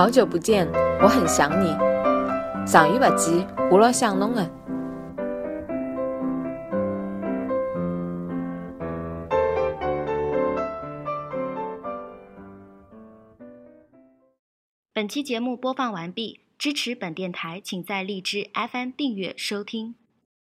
好久不见，我很想你。上月不见，我老想侬的。本期节目播放完毕，支持本电台，请在荔枝 FM 订阅收听。